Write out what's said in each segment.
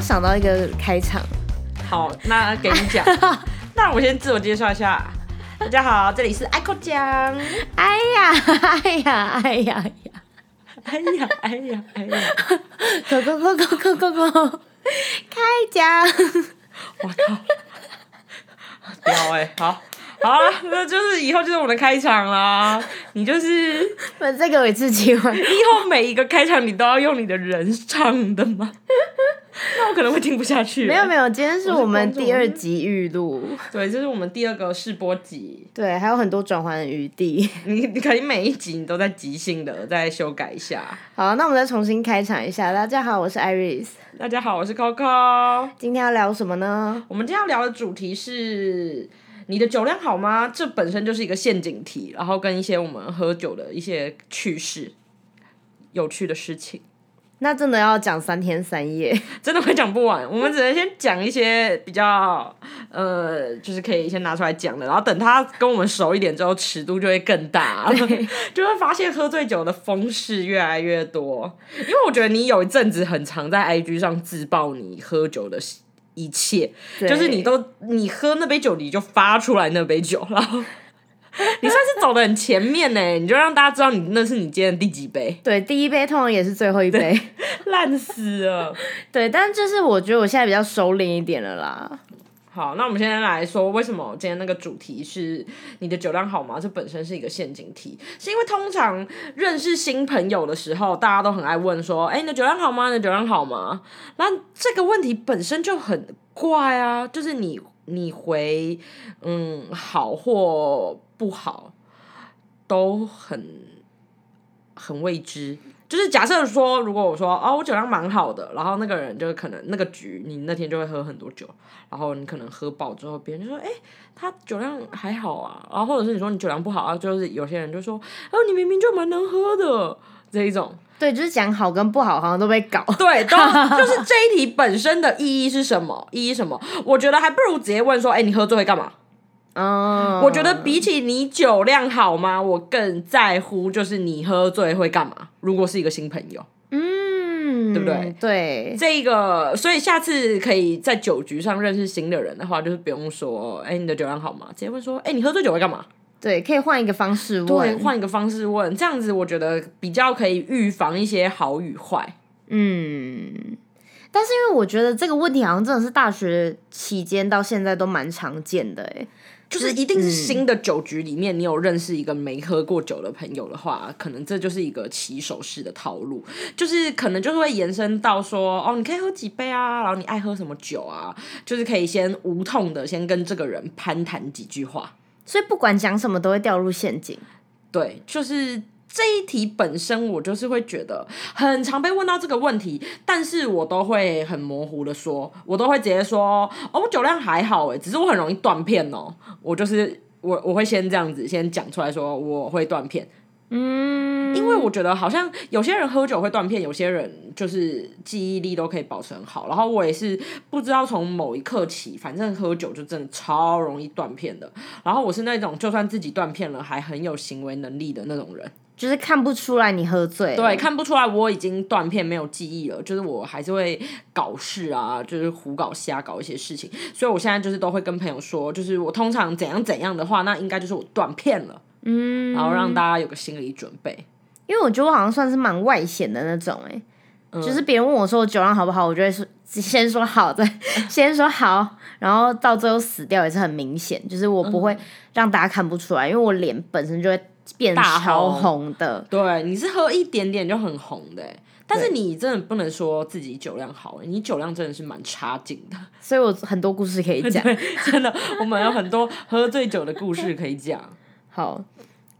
刚想到一个开场，好，那给你讲。那我先自我介绍一下，大家好，这里是 Echo 酱。哎呀，哎呀，哎呀呀，哎呀，哎呀，哎呀，go go go go go go go，开讲。我靠，屌哎、好，好了，那就是以后就是我们的开场啦。你就是 那再给我一次机会。以后每一个开场你都要用你的人唱的吗？那我可能会听不下去。没有没有，今天是我是我们第二集预录，对，这是我们第二个试播集。对，还有很多转换的余地。你你可以每一集你都在即兴的再修改一下。好，那我们再重新开场一下。大家好，我是 Iris，大家好，我是 Coco。今天要聊什么呢？我们今天要聊的主题是你的酒量好吗？这本身就是一个陷阱题，然后跟一些我们喝酒的一些趣事、有趣的事情，那真的要讲三天三夜。真的会讲不完。我们只能先讲一些比较呃，就是可以先拿出来讲的，然后等他跟我们熟一点之后，尺度就会更大，就会发现喝醉酒的风事越来越多。因为我觉得你有一阵子很常在 IG 上自曝你喝酒的一切，就是你都你喝那杯酒，你就发出来那杯酒，然后你算是走的很前面呢，你就让大家知道你那是你今天的第几杯，对第一杯通常也是最后一杯。烂死了。对，但就是我觉得我现在比较收敛一点了啦。好，那我们现在来说，为什么今天那个主题是你的酒量好吗？这本身是一个陷阱题，是因为通常认识新朋友的时候，大家都很爱问说：“哎、你的酒量好吗？你的酒量好吗？”那这个问题本身就很怪啊，就是你你回嗯好或不好都很很未知。就是假设说，如果我说哦，我酒量蛮好的，然后那个人就是可能那个局，你那天就会喝很多酒，然后你可能喝饱之后，别人就说，哎、他酒量还好啊，然后或者是你说你酒量不好啊，就是有些人就说，哦，你明明就蛮能喝的这一种，对，就是讲好跟不好好像都被搞。对，都 就是这一题本身的意义是什么？意义什么？我觉得还不如直接问说，哎、你喝醉会干嘛？嗯，我觉得比起你酒量好吗，我更在乎就是你喝醉会干嘛。如果是一个新朋友。嗯，对不对？对，这个，所以下次可以在酒局上认识新的人的话，就是不用说，哎、你的酒量好吗？直接问说，哎、你喝醉酒会干嘛？对，可以换一个方式对，问。换一个方式问，这样子我觉得比较可以预防一些好与坏。嗯，但是因为我觉得这个问题好像真的是大学期间到现在都蛮常见的，哎，就是一定是新的酒局里面，你有认识一个没喝过酒的朋友的话，可能这就是一个起手式的套路，就是可能就是会延伸到说，哦，你可以喝几杯啊，然后你爱喝什么酒啊，就是可以先无痛的先跟这个人攀谈几句话。所以不管讲什么都会掉入陷阱。对，就是这一题本身，我就是会觉得很常被问到这个问题，但是我都会很模糊的说，我都会直接说，哦，我酒量还好诶，只是我很容易断片哦，我就是我我会先这样子先讲出来说我会断片。嗯，因为我觉得好像有些人喝酒会断片，有些人就是记忆力都可以保存好。然后我也是不知道从某一刻起，反正喝酒就真的超容易断片的。然后我是那种就算自己断片了，还很有行为能力的那种人。就是看不出来你喝醉。对，看不出来我已经断片没有记忆了，就是我还是会搞事啊，就是胡搞瞎搞一些事情。所以我现在就是都会跟朋友说，就是我通常怎样怎样的话，那应该就是我断片了。嗯，然后让大家有个心理准备。因为我觉得我好像算是蛮外显的那种、哎、嗯就是别人问我说我酒量好不好，我就会说先说好，再 先说好，然后到最后死掉也是很明显，就是我不会让大家看不出来，因为我脸本身就会变超红红的。对，你是喝一点点就很红的欸，但是你真的不能说自己酒量好欸，你酒量真的是蛮差劲的。所以我很多故事可以讲。真的，我们有很多喝醉酒的故事可以讲。好，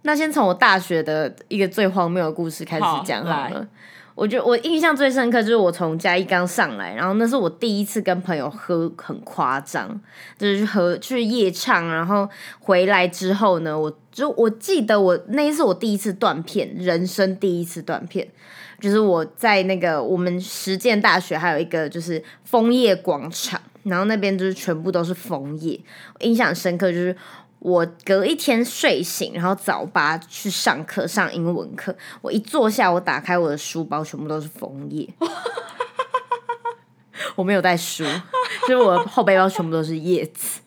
那先从我大学的一个最荒谬的故事开始好讲好来了。我觉得我印象最深刻就是我从嘉义刚上来，然后那是我第一次跟朋友喝很夸张，就是去喝去夜唱，然后回来之后呢，我就我记得我那一次我第一次断片，人生第一次断片，就是我在那个我们实践大学还有一个就是枫叶广场，然后那边就是全部都是枫叶，印象深刻就是。我隔一天睡醒，然后早八去上课，上英文课。我一坐下，我打开我的书包，全部都是枫叶。我没有带书，就是我的后背包全部都是叶子。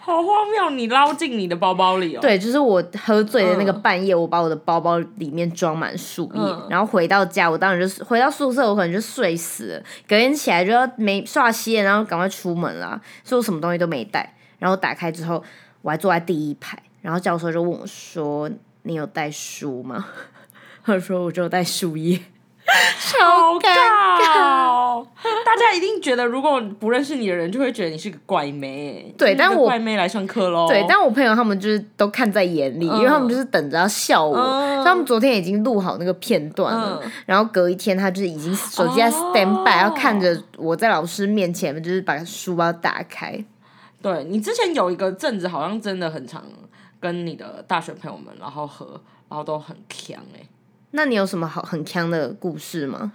好荒谬！你捞进你的包包里哦。对，就是我喝醉的那个半夜，我把我的包包里面装满树叶，然后回到家，我当然就是回到宿舍，我可能就睡死了。隔天起来就要没刷洗然后赶快出门啦，所以我什么东西都没带。然后打开之后，我还坐在第一排，然后教授就问我说：“你有带书吗？” 我说：“我就有带树叶。”超尴尬！大家一定觉得，如果不认识你的人，就会觉得你是个怪妹。对，但我怪妹来上课喽。对，但我朋友他们就是都看在眼里，因为他们就是等着要笑我。他们昨天已经录好那个片段了，然后隔一天他就是已经手机在 stand by，要看着我在老师面前，就是把书包打开。对你之前有一个阵子，好像真的很常跟你的大学朋友们，然后喝，然后都很强哎。那你有什么好很强的故事吗？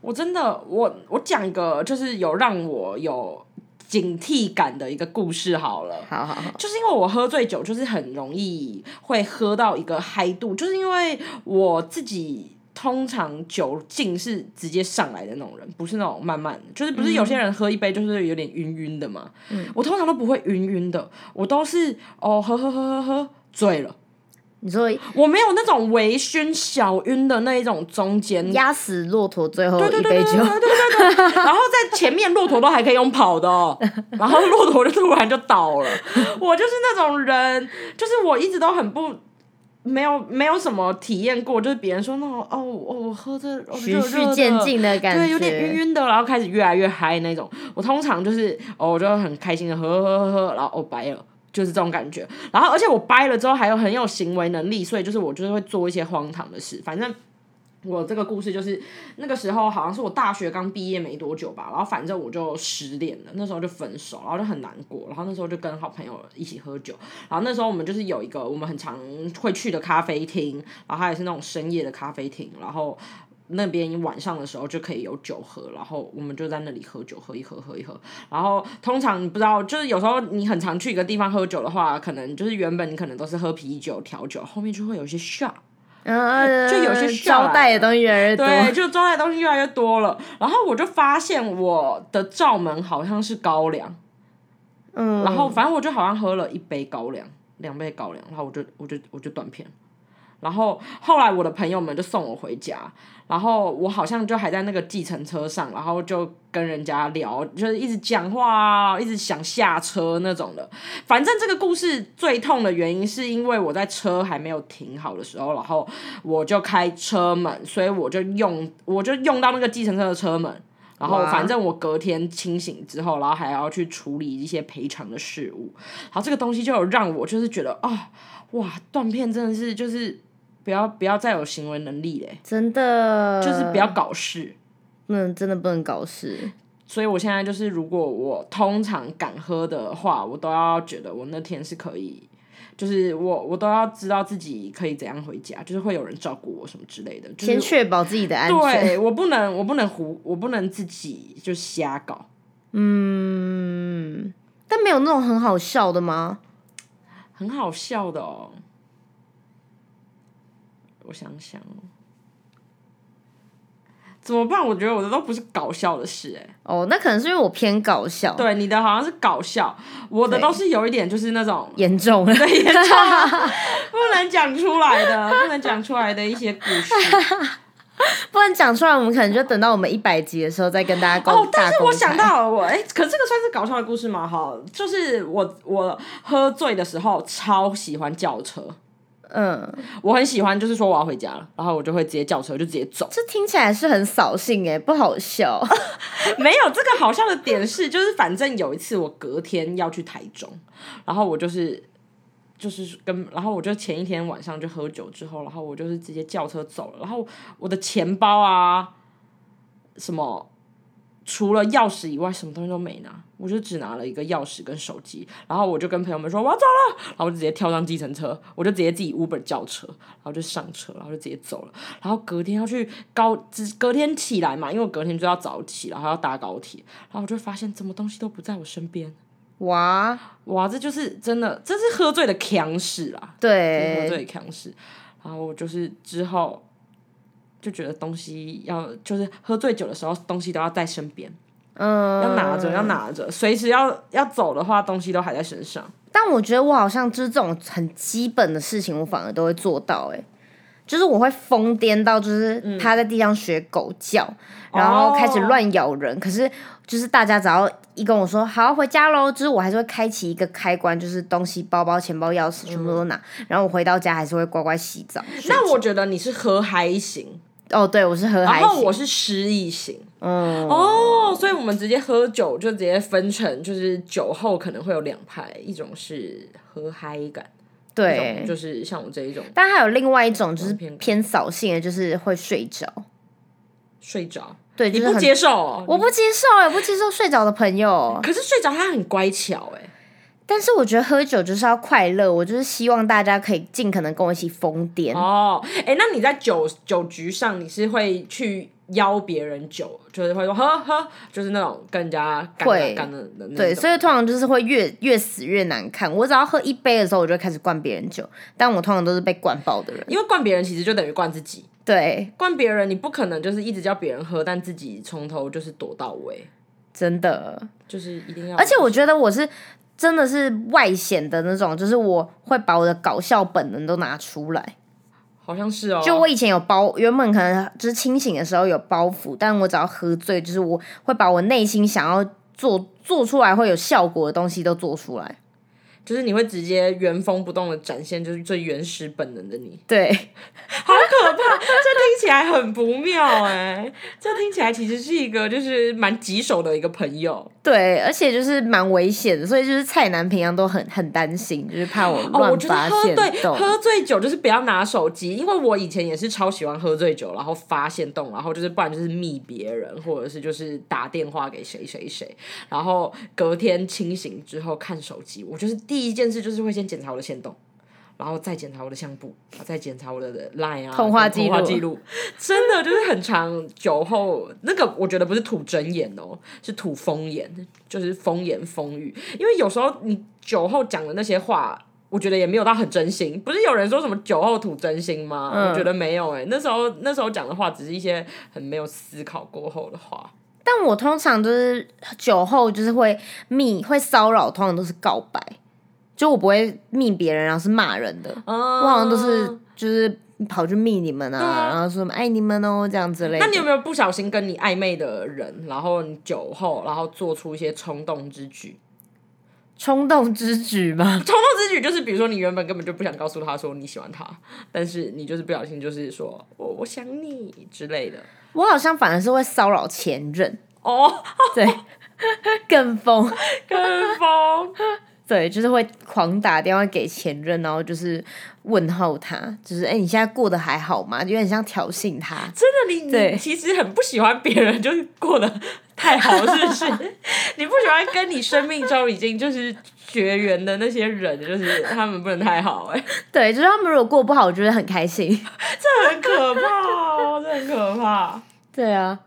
我真的，我我讲一个，就是有让我有警惕感的一个故事好了。好好好，就是因为我喝醉酒，就是很容易会喝到一个嗨度，就是因为我自己通常酒劲是直接上来的那种人，不是那种慢慢，就是不是有些人喝一杯就是有点晕晕的嘛。嗯，我通常都不会晕晕的，我都是哦喝喝喝喝喝醉了。你说我没有那种微醺小晕的那一种中间压死骆驼最后一杯酒，对对对对，然后在前面骆驼都还可以用跑的，然后骆驼就突然就倒了。我就是那种人，就是我一直都很不没有没有什么体验过，就是别人说那种哦哦我喝着循序渐进的感觉，对，有点晕晕的，然后开始越来越嗨那种。我通常就是哦我就很开心的喝喝喝喝，然后哦白了。就是这种感觉，然后而且我掰了之后还有很有行为能力，所以就是我就是会做一些荒唐的事。反正我这个故事就是那个时候好像是我大学刚毕业没多久吧，然后反正我就失恋了，那时候就分手，然后就很难过，然后那时候就跟好朋友一起喝酒，然后那时候我们就是有一个我们很常会去的咖啡厅，然后它也是那种深夜的咖啡厅，然后。那边晚上的时候就可以有酒喝，然后我们就在那里喝酒，喝一喝，喝一喝。然后通常你不知道，就是有时候你很常去一个地方喝酒的话，可能就是原本你可能都是喝啤酒、调酒，后面就会有一些 shot，就有些招待的东西越来越多，对，就招待东西越来越多了。然后我就发现我的罩门好像是高粱，嗯，然后反正我就好像喝了一杯高粱，两杯高粱，然后我就我就我就断片。然后后来我的朋友们就送我回家，然后我好像就还在那个计程车上，然后就跟人家聊，就是一直讲话，一直想下车那种的。反正这个故事最痛的原因是因为我在车还没有停好的时候，然后我就开车门，所以我就用我就用到那个计程车的车门，然后反正我隔天清醒之后，然后还要去处理一些赔偿的事物，然后这个东西就有让我就是觉得啊，哇，断片真的是就是。不要不要再有行为能力嘞！真的，就是不要搞事，不能真的不能搞事。所以我现在就是，如果我通常敢喝的话，我都要觉得我那天是可以，就是我我都要知道自己可以怎样回家，就是会有人照顾我什么之类的。先确保自己的安全。对我不能，我不能胡，我不能自己就瞎搞。嗯，但没有那种很好笑的吗？很好笑的哦。我想想哦，怎么办？我觉得我的都不是搞笑的事，哎。哦，那可能是因为我偏搞笑。对，你的好像是搞笑，我的都是有一点就是那种严重，的严重，不能讲出来的，不能讲出来的一些故事，不能讲出来。我们可能就等到我们一百集的时候再跟大家公。哦，但是我想到了，我哎，可这个算是搞笑的故事吗？哈，就是我我喝醉的时候超喜欢叫车。嗯，我很喜欢，就是说我要回家了，然后我就会直接叫车，就直接走。这听起来是很扫兴哎，不好笑。没有这个好笑的点是，就是反正有一次我隔天要去台中，然后我就是就是跟，然后我就前一天晚上就喝酒之后，然后我就是直接叫车走了，然后我的钱包啊什么。除了钥匙以外，什么东西都没拿，我就只拿了一个钥匙跟手机，然后我就跟朋友们说我要走了，然后我就直接跳上计程车，我就直接自己 Uber 叫车，然后就上车，然后就直接走了。然后隔天要去高，隔天起来嘛，因为我隔天就要早起，然后要搭高铁，然后我就发现什么东西都不在我身边。哇哇，这就是真的，这是喝醉的强势啦，对，喝醉的强势。然后我就是之后。就觉得东西要就是喝醉酒的时候，东西都要在身边，嗯，要拿着，要拿着，随时要要走的话，东西都还在身上。但我觉得我好像就是这种很基本的事情，我反而都会做到、欸。就是我会疯癫到，就是嗯他在地上学狗叫，然后开始乱咬人。可是就是大家只要一跟我说好回家喽，就是我还是会开启一个开关，就是东西、包包、钱包、钥匙全部都拿，然后我回到家还是会乖乖洗澡。那我觉得你是喝嗨型，哦，对我是喝海然后我是失忆型。嗯，哦，所以我们直接喝酒就直接分成，就是酒后可能会有两派，一种是喝嗨感，一对种，就是像我这一种但还有另外一种就是偏偏扫兴的，就是会睡着。睡着。对，就是很你不接受、哦，我不接受哎、我不接受睡着的朋友。可是睡着他很乖巧哎、但是我觉得喝酒就是要快乐，我就是希望大家可以尽可能跟我一起疯癫。哦，哎、那你在酒酒局上，你是会去邀别人酒，就是会说喝喝，就是那种跟人家干会啊干的的那种。对，所以通常就是会越越死越难看。我只要喝一杯的时候，我就开始灌别人酒，但我通常都是被灌爆的人。因为灌别人其实就等于灌自己，对，灌别人你不可能就是一直叫别人喝，但自己从头就是躲到尾，真的。就是一定要。而且我觉得我是真的是外显的那种，就是我会把我的搞笑本能都拿出来。好像是哦，就我以前有包，原本可能就是清醒的时候有包袱，但我只要喝醉，就是我会把我内心想要做做出来会有效果的东西都做出来。就是你会直接原封不动的展现，就是最原始本能的你，对，好可怕！这听起来很不妙哎、这听起来其实是一个就是蛮棘手的一个朋友。对，而且就是蛮危险的，所以就是蔡南平常都很很担心，就是怕我乱发现喝对。喝醉酒就是不要拿手机，因为我以前也是超喜欢喝醉酒，然后发现动，然后就是不然就是密别人，或者是就是打电话给谁谁谁，然后隔天清醒之后看手机，我就是第一件事就是会先检查我的线动。然后再检查我的相簿，再检查我的 line 啊，通话记录通话记录，真的就是很长。酒后那个，我觉得不是吐真言哦，是吐风言，就是风言风语。因为有时候你酒后讲的那些话，我觉得也没有到很真心。不是有人说什么酒后吐真心吗？嗯我觉得没有哎、那时候那时候讲的话只是一些很没有思考过后的话。但我通常就是酒后就是会密会骚扰，通常都是告白，就我不会密别人，然后是骂人的，嗯，我好像都是就是跑去密你们啊，啊然后说什么爱你们哦这样之类的。那你有没有不小心跟你暧昧的人，然后你酒后，然后做出一些冲动之举？冲动之举吗？冲动之举就是，比如说你原本根本就不想告诉他说你喜欢他，但是你就是不小心就是说我我想你之类的。我好像反而是会骚扰前任，哦，对，更疯，跟风，对，就是会狂打电话给前任，然后就是问候他，就是哎、你现在过得还好吗？有点像挑衅他。真的你对你其实很不喜欢别人就是过得太好，是不是？你不喜欢跟你生命中已经就是绝缘的那些人，就是他们不能太好、哎，对，就是他们如果过不好，我觉得很开心。这很可怕哦，这很可怕。对啊，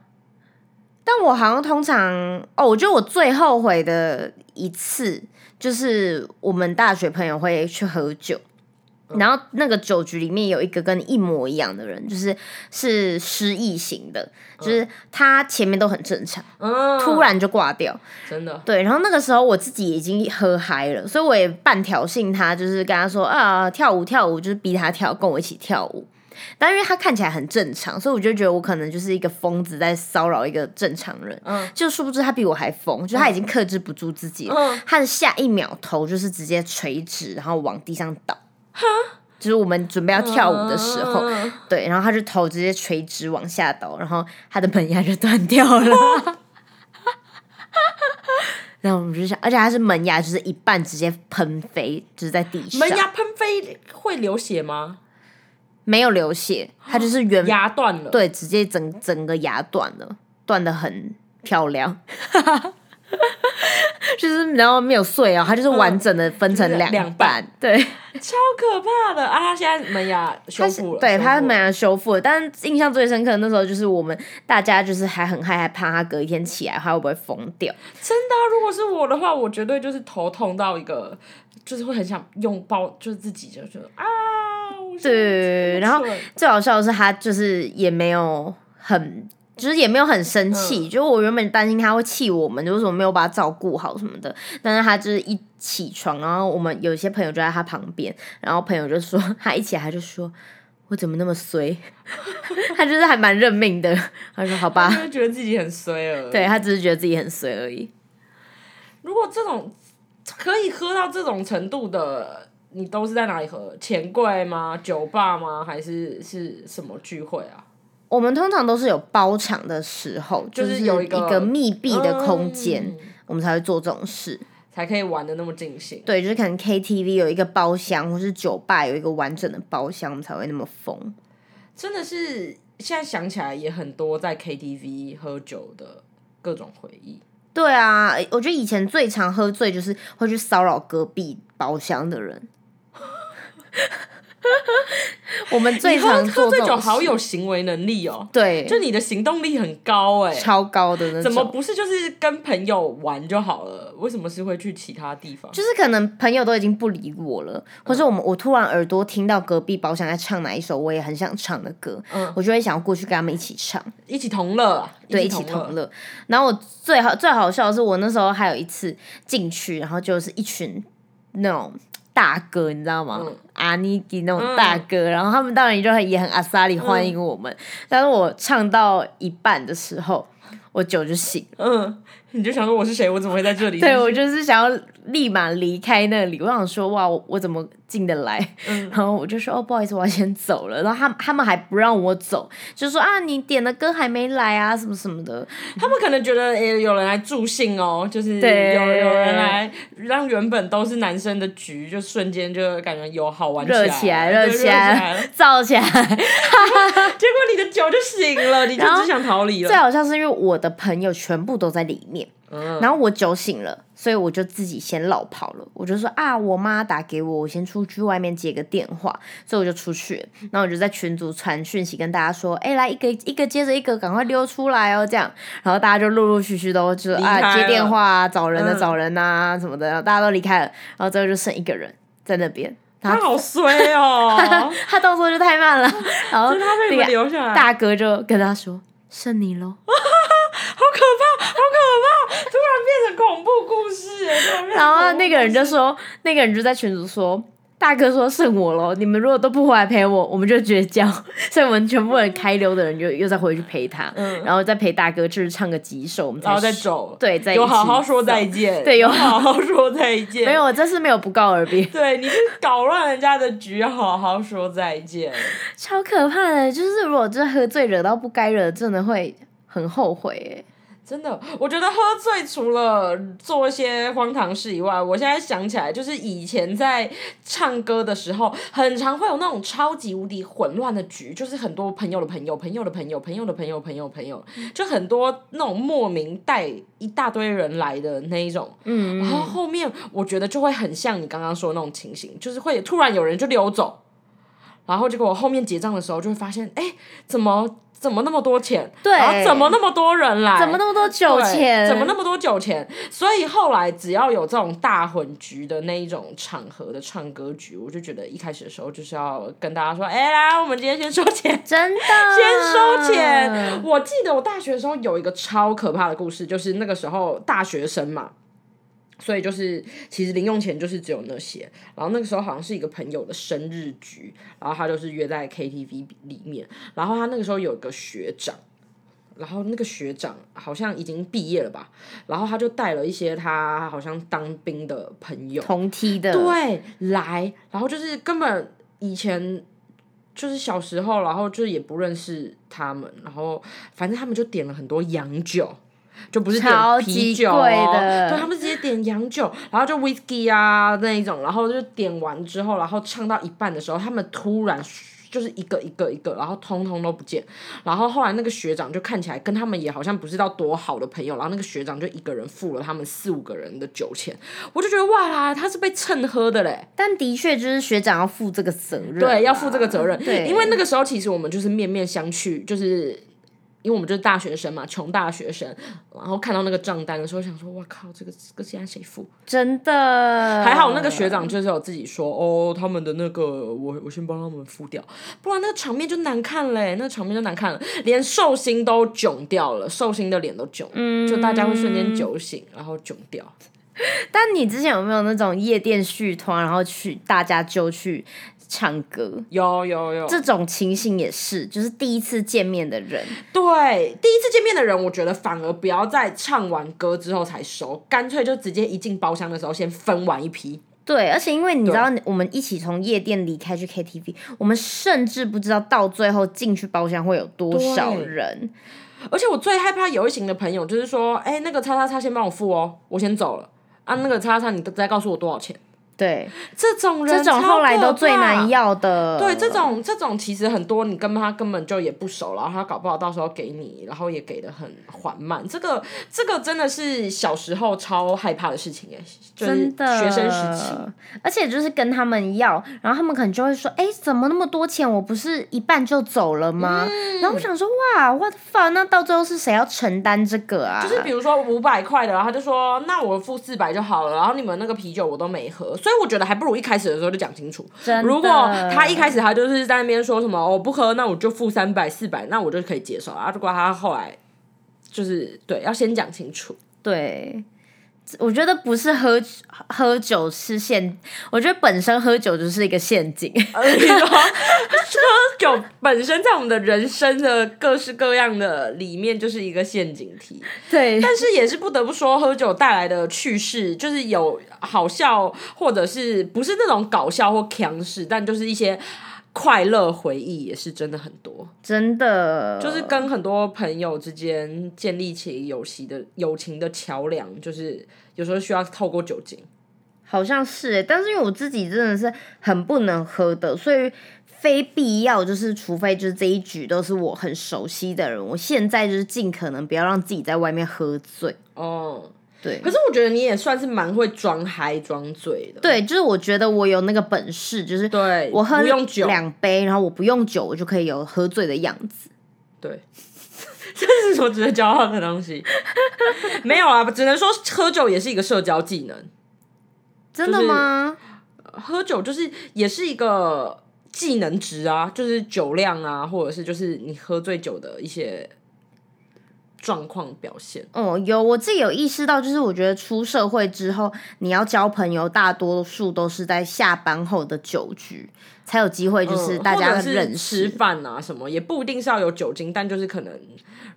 但我好像通常哦，我觉得我最后悔的一次就是我们大学朋友会去喝酒。然后那个酒局里面有一个跟你一模一样的人，就是是失忆型的，就是他前面都很正常，嗯，突然就挂掉。真的，对，然后那个时候我自己已经喝嗨了，所以我也半挑衅他，就是跟他说啊，跳舞跳舞，就是逼他跳，跟我一起跳舞。但因为他看起来很正常，所以我就觉得我可能就是一个疯子在骚扰一个正常人。嗯就殊不知他比我还疯，就他已经克制不住自己了。嗯他的下一秒头就是直接垂直，然后往地上倒。就是我们准备要跳舞的时候，嗯对，然后他就头直接垂直往下倒，然后他的门牙就断掉了。然后我们就想，而且他是门牙，就是一半直接喷飞，就是在地上，门牙喷飞会流血吗？没有流血，它就是原 牙断了，对，直接整整个牙断了，断的很漂亮。就是然后没有碎哦，它就是完整的分成两就是两半，对，超可怕的啊！他现在门牙修复了，对，修复了它门牙修复了，但是印象最深刻的那时候就是我们大家就是还很害害怕他隔一天起来他会不会疯掉，真的啊、如果是我的话，我绝对就是头痛到一个，就是会很想拥抱，就是自己就觉得啊，我对，然后最好笑的是他就是也没有很。就是也没有很生气，就我原本担心他会气我们，就是我没有把他照顾好什么的。但是他就是一起床，然后我们有些朋友就在他旁边，然后朋友就说 他一起来他就说：“我怎么那么衰？” 他就是还蛮认命的。他说：“好吧。他”就觉得自己很衰了。对他只是觉得自己很衰而已。如果这种可以喝到这种程度的，你都是在哪里喝？钱柜吗？酒吧吗？还是是什么聚会啊？我们通常都是有包场的时候，就是有一一个密闭的空间，嗯我们才会做这种事。才可以玩的那么尽兴。对，就是可能 KTV 有一个包厢，或是酒吧有一个完整的包厢，我们才会那么疯。真的是现在想起来也很多在 KTV 喝酒的各种回忆。对啊，我觉得以前最常喝醉就是会去骚扰隔壁包厢的人。我们最常做醉酒这种好有行为能力哦，对，就你的行动力很高哎、超高的那种。怎么不是就是跟朋友玩就好了？为什么是会去其他地方？就是可能朋友都已经不理我了，或者我们我突然耳朵听到隔壁包厢在唱哪一首我也很想唱的歌，嗯我就会想要过去跟他们一起唱，一起同乐啊，对，一。起同乐。然后我最好最好笑的是，我那时候还有一次进去，然后就是一群那种大哥，你知道吗？嗯阿尼基那种大哥，然后他们当然就很也很阿萨里欢迎我们，但是我唱到一半的时候，我酒就醒了。嗯，你就想说我是谁？我怎么会在这里？对，我就是想要立马离开那里。我想说，哇，我我怎么进得来？嗯然后我就说，哦，不好意思，我要先走了。然后他他们还不让我走，就说啊，你点的歌还没来啊，什么什么的。他们可能觉得诶、有人来助兴哦，就是对有有人来让原本都是男生的局，就瞬间就感觉有好玩热起来，热起来了，燥起来。结果你的酒就醒了，你就只想逃离了最。好像是因为我的朋友全部都在里面，嗯然后我酒醒了，所以我就自己先绕跑了。我就说啊，我妈打给我，我先出去外面接个电话，所以我就出去了。然后我就在群组传讯息跟大家说，哎、来一个一个接着一个，赶快溜出来哦，这样。然后大家就陆陆续续都就啊接电话啊，找人的嗯找人啊、什么的，然后大家都离开了，然后最后就剩一个人在那边。他好衰哦，他动作就太慢了，然后他被留下来，大哥就跟他说：“剩你喽。”好可怕，好可怕！突然变成恐怖故事耶，突然变成然后恐怖那个人就说，那个人就在群主说，大哥说剩我了，你们如果都不回来陪我，我们就绝交。所以我们全部人开溜的人就又再回去陪他，嗯然后再陪大哥就是唱个几首，我们然后再走，对，再有好好说再见，对有有好好说再见，没有，我这次没有不告而别，对，你是搞乱人家的局，要好好说再见。超可怕的。就是如果真的喝醉惹到不该惹，真的会很后悔哎。真的，我觉得喝醉除了做一些荒唐事以外，我现在想起来，就是以前在唱歌的时候，很常会有那种超级无敌混乱的局，就是很多朋友的朋友、朋友的朋友、朋友的朋友、朋友朋友，就很多那种莫名带一大堆人来的那一种。嗯，然后后面我觉得就会很像你刚刚说的那种情形，就是会突然有人就溜走，然后结果我后面结账的时候就会发现，哎，怎么怎么那么多钱？对然后怎么那么多人来？怎么那么多酒对钱？怎么那么多酒钱？所以后来只要有这种大混局的那一种场合的唱歌局，我就觉得一开始的时候就是要跟大家说，哎、来，我们今天先收钱。真的先收钱。我记得我大学的时候有一个超可怕的故事，就是那个时候大学生嘛，所以就是其实零用钱就是只有那些。然后那个时候好像是一个朋友的生日局，然后他就是约在 KTV 里面，然后他那个时候有一个学长。然后那个学长好像已经毕业了吧，然后他就带了一些他好像当兵的朋友，同梯的，对，来，然后就是根本以前就是小时候，然后就是也不认识他们，然后反正他们就点了很多洋酒。就不是点啤酒、贵哦，的对他们直接点洋酒，然后就 whisky 啊那一种，然后就点完之后，然后唱到一半的时候，他们突然就是一个一个一个，然后通通都不见，然后后来那个学长就看起来跟他们也好像不是到多好的朋友，然后那个学长就一个人付了他们四五个人的酒钱，我就觉得哇啦，他是被蹭喝的嘞。但的确就是学长要负这个责任，对，要负这个责任。对，因为那个时候其实我们就是面面相觑，就是因为我们就是大学生嘛，穷大学生，然后看到那个账单的时候，想说，哇靠，这个这个现在谁付？真的还好那个学长就是有自己说，哦，他们的那个我我先帮他们付掉，不然那个场面就难看嘞，那个场面就难看了，连寿星都囧掉了，寿星的脸都囧，就大家会瞬间酒醒，然后囧掉。但你之前有没有那种夜店续团，然后去大家就去唱歌？有有有，这种情形也是，就是第一次见面的人，对，第一次见面的人，我觉得反而不要在唱完歌之后才收，干脆就直接一进包厢的时候先分完一批。对，而且因为你知道，我们一起从夜店离开去 KTV，我们甚至不知道到最后进去包厢会有多少人。而且我最害怕有一型的朋友，就是说，哎、那个叉叉叉先帮我付哦，我先走了啊，那个叉叉叉你再告诉我多少钱？对，这种人这种超后来都最难要的。对，这种这种其实很多，你跟他根本就也不熟，然后他搞不好到时候给你，然后也给的很缓慢。这个这个真的是小时候超害怕的事情哎，真的学生时期。，而且就是跟他们要，然后他们可能就会说：“哎、怎么那么多钱？我不是一半就走了吗？”嗯然后我想说：“哇，what the fuck？那到最后是谁要承担这个啊？”就是比如说五百块的，然后他就说那我付四百就好了，然后你们那个啤酒我都没喝，所以我觉得还不如一开始的时候就讲清楚。如果他一开始他就是在那边说什么我、哦、不喝，那我就付三百四百，那我就可以接受啊。如果他后来就是对要先讲清楚，对，我觉得不是喝喝酒是陷，我觉得本身喝酒就是一个陷阱。呃你说喝酒本身在我们的人生的各式各样的里面就是一个陷阱题，对，但是也是不得不说，喝酒带来的趣事就是有好笑，或者是不是那种搞笑或强势，但就是一些快乐回忆也是真的很多，真的就是跟很多朋友之间建立起友谊的友情的桥梁，就是有时候需要透过酒精。好像是欸，但是因为我自己真的是很不能喝的，所以非必要就是，除非就是这一局都是我很熟悉的人，我现在就是尽可能不要让自己在外面喝醉。哦，对可是我觉得你也算是蛮会装嗨装醉的。对，就是我觉得我有那个本事，就是对，我喝不用酒，两杯，然后我不用酒，我就可以有喝醉的样子。对，这是我值得骄傲的东西。没有啊，只能说喝酒也是一个社交技能。真的吗？喝酒就是也是一个技能值啊，就是酒量啊，或者是就是你喝醉酒的一些状况表现。哦，有我自己有意识到，就是我觉得出社会之后，你要交朋友，大多数都是在下班后的酒局才有机会，就是嗯大家认识。吃饭啊什么，也不一定是要有酒精，但就是可能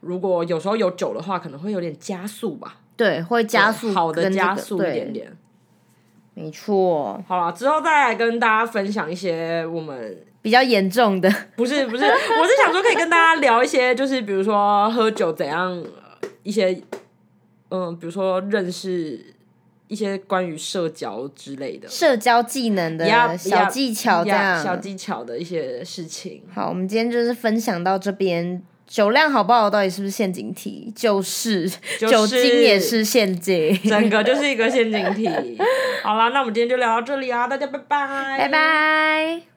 如果有时候有酒的话，可能会有点加速吧，对，会加速好的加速一对点点。没错，好了，之后再来跟大家分享一些我们比较严重的，不是不是，我是想说可以跟大家聊一些，就是比如说喝酒怎样，呃一些嗯，比如说认识一些关于社交之类的社交技能的小技巧，这样。小技巧的一些事情。好，我们今天就是分享到这边。酒量好不好，到底是不是陷阱题？就是，就是酒精也是陷阱。整个就是一个陷阱题。好啦，那我们今天就聊到这里啊，大家拜拜，拜拜。